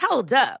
Hold up.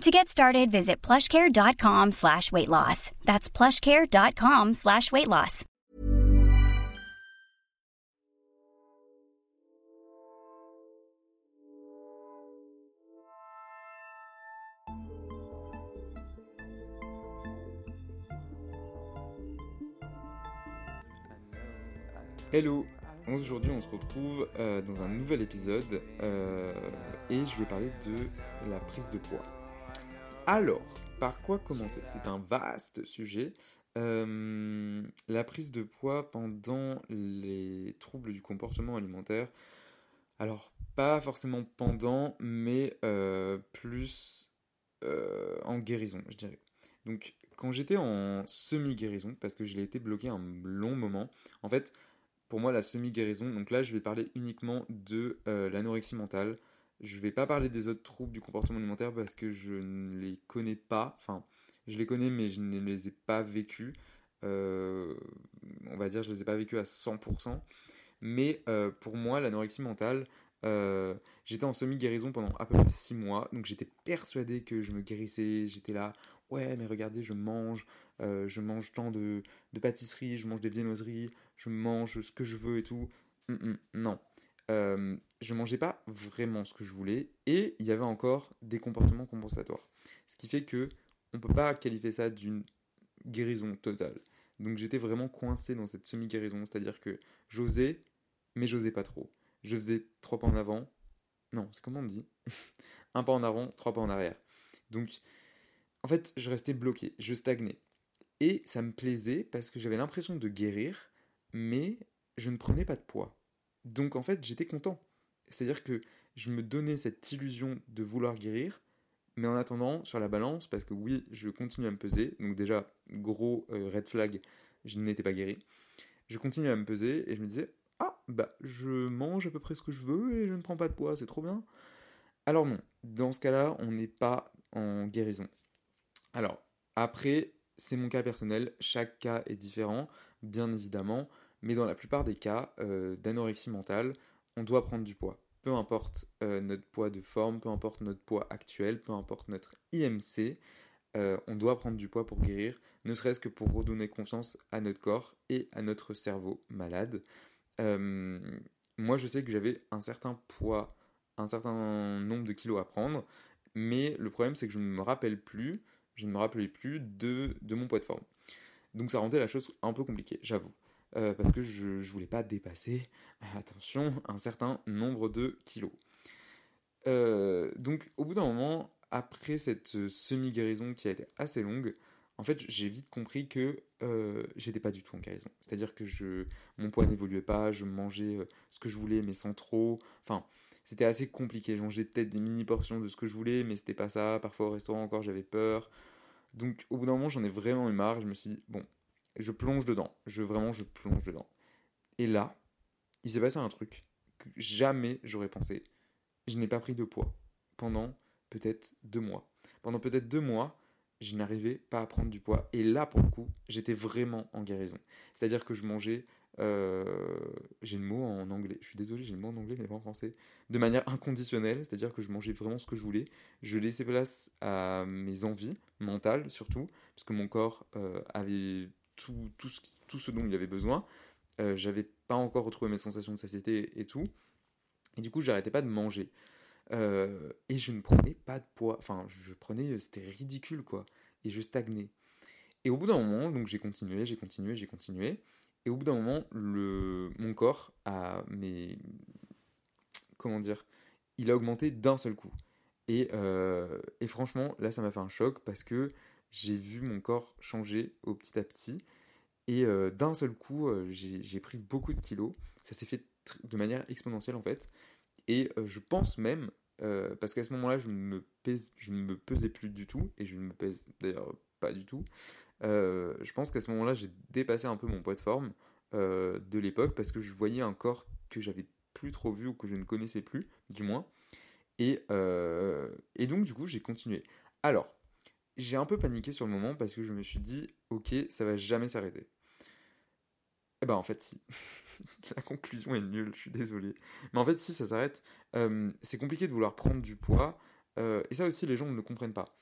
To get started, visit plushcare.com slash weight loss. That's plushcare.com slash weight loss. Hello Aujourd'hui on se retrouve euh, dans un nouvel épisode euh, et je vais parler de la prise de poids. Alors, par quoi commencer? C'est un vaste sujet. Euh, la prise de poids pendant les troubles du comportement alimentaire. Alors, pas forcément pendant, mais plus en guérison, je dirais. Donc, quand j'étais en semi-guérison, parce que je l'ai été bloqué un long moment, en fait, pour moi, la semi-guérison, donc là, je vais parler uniquement de euh, l'anorexie mentale. Je ne vais pas parler des autres troubles du comportement alimentaire parce que je ne les connais pas. Enfin, je les connais, mais je ne les ai pas vécus. Euh, on va dire, je ne les ai pas vécus à 100%. Mais euh, pour moi, l'anorexie mentale, j'étais en semi-guérison pendant à peu près 6 mois. Donc j'étais persuadé que je me guérissais. J'étais là, ouais, mais regardez, je mange, je mange tant de, de pâtisseries, je mange des viennoiseries, je mange ce que je veux et tout. Mm, mm, non. Euh, je mangeais pas vraiment ce que je voulais et il y avait encore des comportements compensatoires. Ce qui fait que on peut pas qualifier ça d'une guérison totale. Donc j'étais vraiment coincé dans cette semi-guérison, c'est-à-dire que j'osais, mais j'osais pas trop. Je faisais trois pas en avant. Non, c'est comment on dit? Un pas en avant, trois pas en arrière. Donc, en fait, je restais bloqué, je stagnais. Et ça me plaisait parce que j'avais l'impression de guérir, mais je ne prenais pas de poids. Donc en fait, j'étais content. C'est-à-dire que je me donnais cette illusion de vouloir guérir, mais en attendant, sur la balance, parce que oui, je continue à me peser, donc déjà, gros euh, red flag, je n'étais pas guéri. Je continue à me peser et je me disais, ah, bah, je mange à peu près ce que je veux et je ne prends pas de poids, c'est trop bien. Alors non, dans ce cas-là, on n'est pas en guérison. Alors, après, c'est mon cas personnel, chaque cas est différent, bien évidemment. Mais dans la plupart des cas euh, d'anorexie mentale, on doit prendre du poids. Peu importe euh, notre poids de forme, peu importe notre poids actuel, peu importe notre IMC, euh, on doit prendre du poids pour guérir, ne serait-ce que pour redonner confiance à notre corps et à notre cerveau malade. moi, je sais que j'avais un certain poids, un certain nombre de kilos à prendre, mais le problème, c'est que je ne me rappelle plus, je ne me rappelais plus de, de mon poids de forme. Donc ça rendait la chose un peu compliquée, j'avoue. Euh, parce que je ne voulais pas dépasser, attention, un certain nombre de kilos. Euh, donc au bout d'un moment, après cette semi-guérison qui a été assez longue, en fait j'ai vite compris que euh, j'étais pas du tout en guérison. C'est-à-dire que je, mon poids n'évoluait pas, je mangeais euh, ce que je voulais mais sans trop. Enfin, c'était assez compliqué. Je mangeais peut-être des mini portions de ce que je voulais, mais c'était pas ça. Parfois au restaurant encore j'avais peur. Donc au bout d'un moment, j'en ai vraiment eu marre. Je me suis dit, bon, je plonge dedans. Je vraiment, je plonge dedans. Et là, il s'est passé un truc que jamais j'aurais pensé. Je n'ai pas pris de poids pendant peut-être deux mois. Pendant peut-être deux mois, je n'arrivais pas à prendre du poids. Et là, pour le coup, j'étais vraiment en guérison. C'est-à-dire que je mangeais. Euh, j'ai le mot en anglais. Je suis désolé, j'ai le mot en anglais, mais pas en français. De manière inconditionnelle, c'est-à-dire que je mangeais vraiment ce que je voulais. Je laissais place à mes envies mentales, surtout, parce que mon corps euh, avait tout, tout, ce, tout, ce, dont il avait besoin. Euh, J'avais pas encore retrouvé mes sensations de satiété et tout. Et du coup, j'arrêtais pas de manger. Euh, et je ne prenais pas de poids. Enfin, je prenais, c'était ridicule quoi. Et je stagnais. Et au bout d'un moment, donc j'ai continué, j'ai continué, j'ai continué. Et au bout d'un moment, le, mon corps a, mais comment dire, il a augmenté d'un seul coup. Et, euh, et franchement, là, ça m'a fait un choc parce que j'ai vu mon corps changer au petit à petit. Et euh, d'un seul coup, euh, j'ai pris beaucoup de kilos. Ça s'est fait de manière exponentielle en fait. Et euh, je pense même, parce qu'à ce moment-là, je, je ne me pesais plus du tout, et je ne me pèse d'ailleurs pas du tout. Je pense qu'à ce moment-là, j'ai dépassé un peu mon poids de forme de l'époque, parce que je voyais un corps que j'avais plus trop vu, ou que je ne connaissais plus, du moins. Et donc, du coup, j'ai continué. Alors, j'ai un peu paniqué sur le moment, parce que je me suis dit, ok, ça va jamais s'arrêter. Eh ben en fait si. La conclusion est nulle, je suis désolé. Mais en fait si ça s'arrête, euh, c'est compliqué de vouloir prendre du poids. Euh, et ça aussi les gens ne le comprennent pas.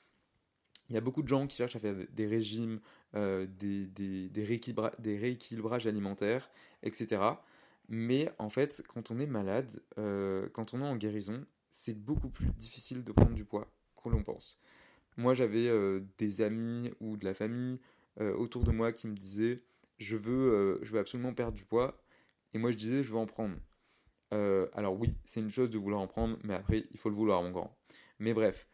Il y a beaucoup de gens qui cherchent à faire des régimes, euh, des, des, des, rééquilibra des, rééquilibrages alimentaires, etc. Mais en fait, quand on est malade, quand on est en guérison, c'est beaucoup plus difficile de prendre du poids qu'on l'on pense. Moi, j'avais euh, des amis ou de la famille euh, autour de moi qui me disaient je veux, euh, je veux absolument perdre du poids. Et moi, je disais, je veux en prendre. Alors oui, c'est une chose de vouloir en prendre, mais après, il faut le vouloir, mon grand. Mais bref,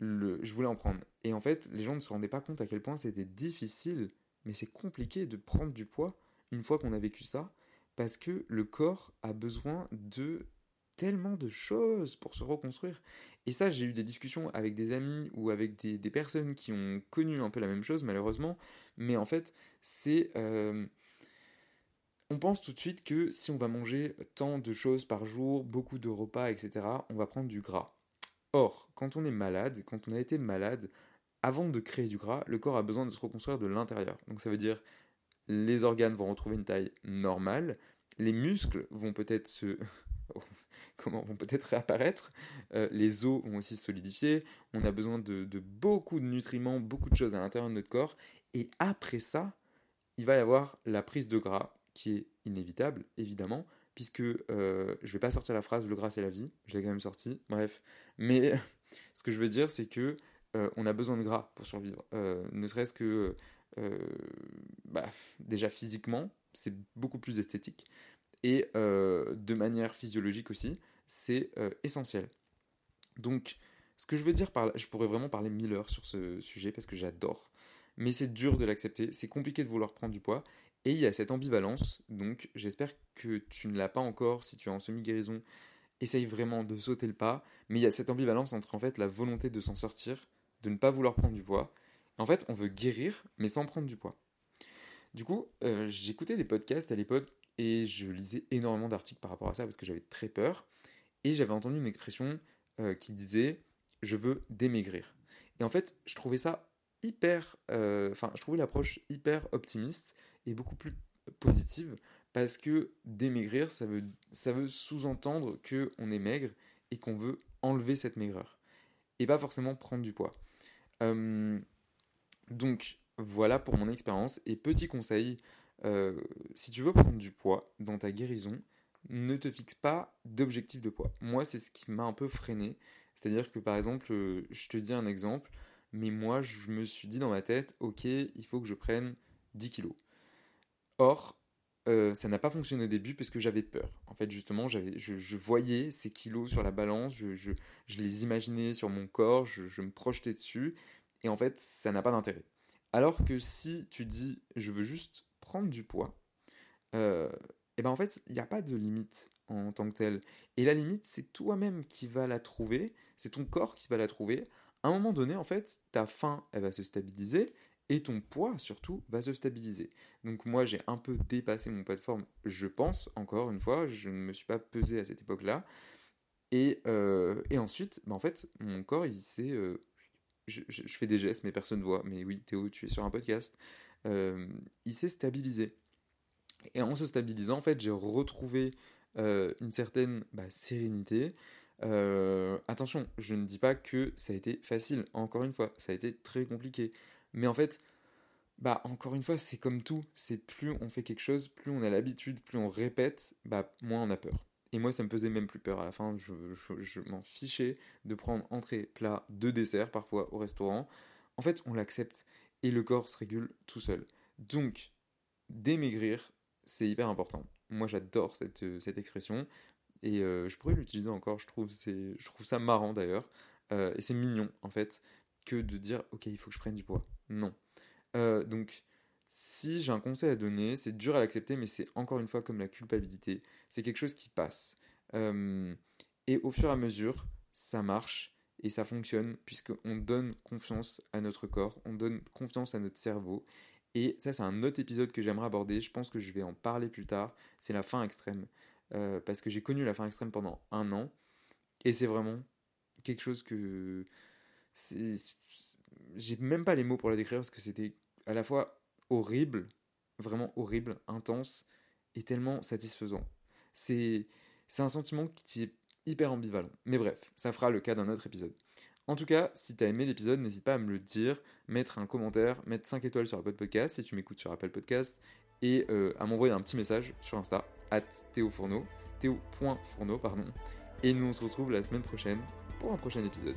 je voulais en prendre. Et en fait, les gens ne se rendaient pas compte à quel point c'était difficile, mais c'est compliqué de prendre du poids une fois qu'on a vécu ça, parce que le corps a besoin de tellement de choses pour se reconstruire. Et ça, j'ai eu des discussions avec des amis ou avec des, personnes qui ont connu un peu la même chose, malheureusement. Mais en fait, c'est... Euh, on pense tout de suite que si on va manger tant de choses par jour, beaucoup de repas, etc., on va prendre du gras. Or, quand on est malade, quand on a été malade, avant de créer du gras, le corps a besoin de se reconstruire de l'intérieur. Donc ça veut dire les organes vont retrouver une taille normale, les muscles vont peut-être se comment vont peut-être réapparaître, euh, les os vont aussi se solidifier, on a besoin de, beaucoup de nutriments, beaucoup de choses à l'intérieur de notre corps, et après ça, il va y avoir la prise de gras, qui est inévitable, évidemment, puisque euh, je vais pas sortir la phrase le gras c'est la vie, je l'ai quand même sorti, bref, mais ce que je veux dire c'est que euh, on a besoin de gras pour survivre, euh, ne serait-ce que bah, déjà physiquement, c'est beaucoup plus esthétique, et de manière physiologique aussi, c'est essentiel. Donc, ce que je veux dire par là, je pourrais vraiment parler mille heures sur ce sujet parce que j'adore, mais c'est dur de l'accepter, c'est compliqué de vouloir prendre du poids, et il y a cette ambivalence, donc j'espère que tu ne l'as pas encore si tu es en semi-guérison. Essaye vraiment de sauter le pas, mais il y a cette ambivalence entre en fait la volonté de s'en sortir, de ne pas vouloir prendre du poids. En fait, on veut guérir, mais sans prendre du poids. Du coup, euh, j'écoutais des podcasts à l'époque et je lisais énormément d'articles par rapport à ça parce que j'avais très peur. Et j'avais entendu une expression euh, qui disait je veux démaigrir. Et en fait, je trouvais ça hyper. Euh, enfin, je trouvais l'approche hyper optimiste est beaucoup plus positive parce que démaigrir, ça veut, ça veut sous-entendre qu'on est maigre et qu'on veut enlever cette maigreur et pas forcément prendre du poids. Euh, donc voilà pour mon expérience et petit conseil, euh, si tu veux prendre du poids dans ta guérison, ne te fixe pas d'objectif de poids. Moi, c'est ce qui m'a un peu freiné. C'est-à-dire que par exemple, euh, je te dis un exemple, mais moi, je me suis dit dans ma tête, ok, il faut que je prenne 10 kilos. Or, euh, ça n'a pas fonctionné au début parce que j'avais peur. En fait, justement, je, voyais ces kilos sur la balance, je les imaginais sur mon corps, je, me projetais dessus, et en fait, ça n'a pas d'intérêt. Alors que si tu dis, je veux juste prendre du poids, euh, et ben en fait, il n'y a pas de limite en tant que telle. Et la limite, c'est toi-même qui va la trouver, c'est ton corps qui va la trouver, à un moment donné, en fait, ta faim, elle va se stabiliser et ton poids, surtout, va se stabiliser. Donc moi, j'ai un peu dépassé mon poids de forme, je pense, encore une fois, je ne me suis pas pesé à cette époque-là. Et, euh, et ensuite, bah, en fait, mon corps, il s'est... Euh, je, fais des gestes, mais personne ne voit. Mais oui, Théo, tu es sur un podcast. Euh, il s'est stabilisé. Et en se stabilisant, en fait, j'ai retrouvé une certaine bah, sérénité. attention, je ne dis pas que ça a été facile. Encore une fois, ça a été très compliqué. Mais en fait, bah encore une fois, c'est comme tout. C'est plus on fait quelque chose, plus on a l'habitude, plus on répète, bah moins on a peur. Et moi, ça me faisait même plus peur. À la fin, je, m'en fichais de prendre entrée, plat, deux desserts parfois au restaurant. En fait, on l'accepte et le corps se régule tout seul. Donc, démaigrir, c'est hyper important. Moi, j'adore cette, euh, expression et euh, je pourrais l'utiliser encore. Je trouve, ça marrant d'ailleurs. Euh, et c'est mignon en fait que de dire ok, il faut que je prenne du poids. Non. donc, si j'ai un conseil à donner, c'est dur à l'accepter, mais c'est encore une fois comme la culpabilité, c'est quelque chose qui passe. Et au fur et à mesure, ça marche et ça fonctionne puisqu'on donne confiance à notre corps, on donne confiance à notre cerveau. Et ça, c'est un autre épisode que j'aimerais aborder. Je pense que je vais en parler plus tard. C'est la fin extrême. Euh, parce que j'ai connu la fin extrême pendant un an. Et c'est vraiment quelque chose que. J'ai même pas les mots pour la décrire parce que c'était à la fois horrible, vraiment horrible, intense et tellement satisfaisant. C'est un sentiment qui est hyper ambivalent. Mais bref, ça fera le cas d'un autre épisode. En tout cas, si t'as aimé l'épisode, n'hésite pas à me le dire, mettre un commentaire, mettre 5 étoiles sur Apple Podcast si tu m'écoutes sur Apple Podcast, et euh, à m'envoyer un petit message sur Insta, at théofourneau, pardon. Et nous on se retrouve la semaine prochaine pour un prochain épisode.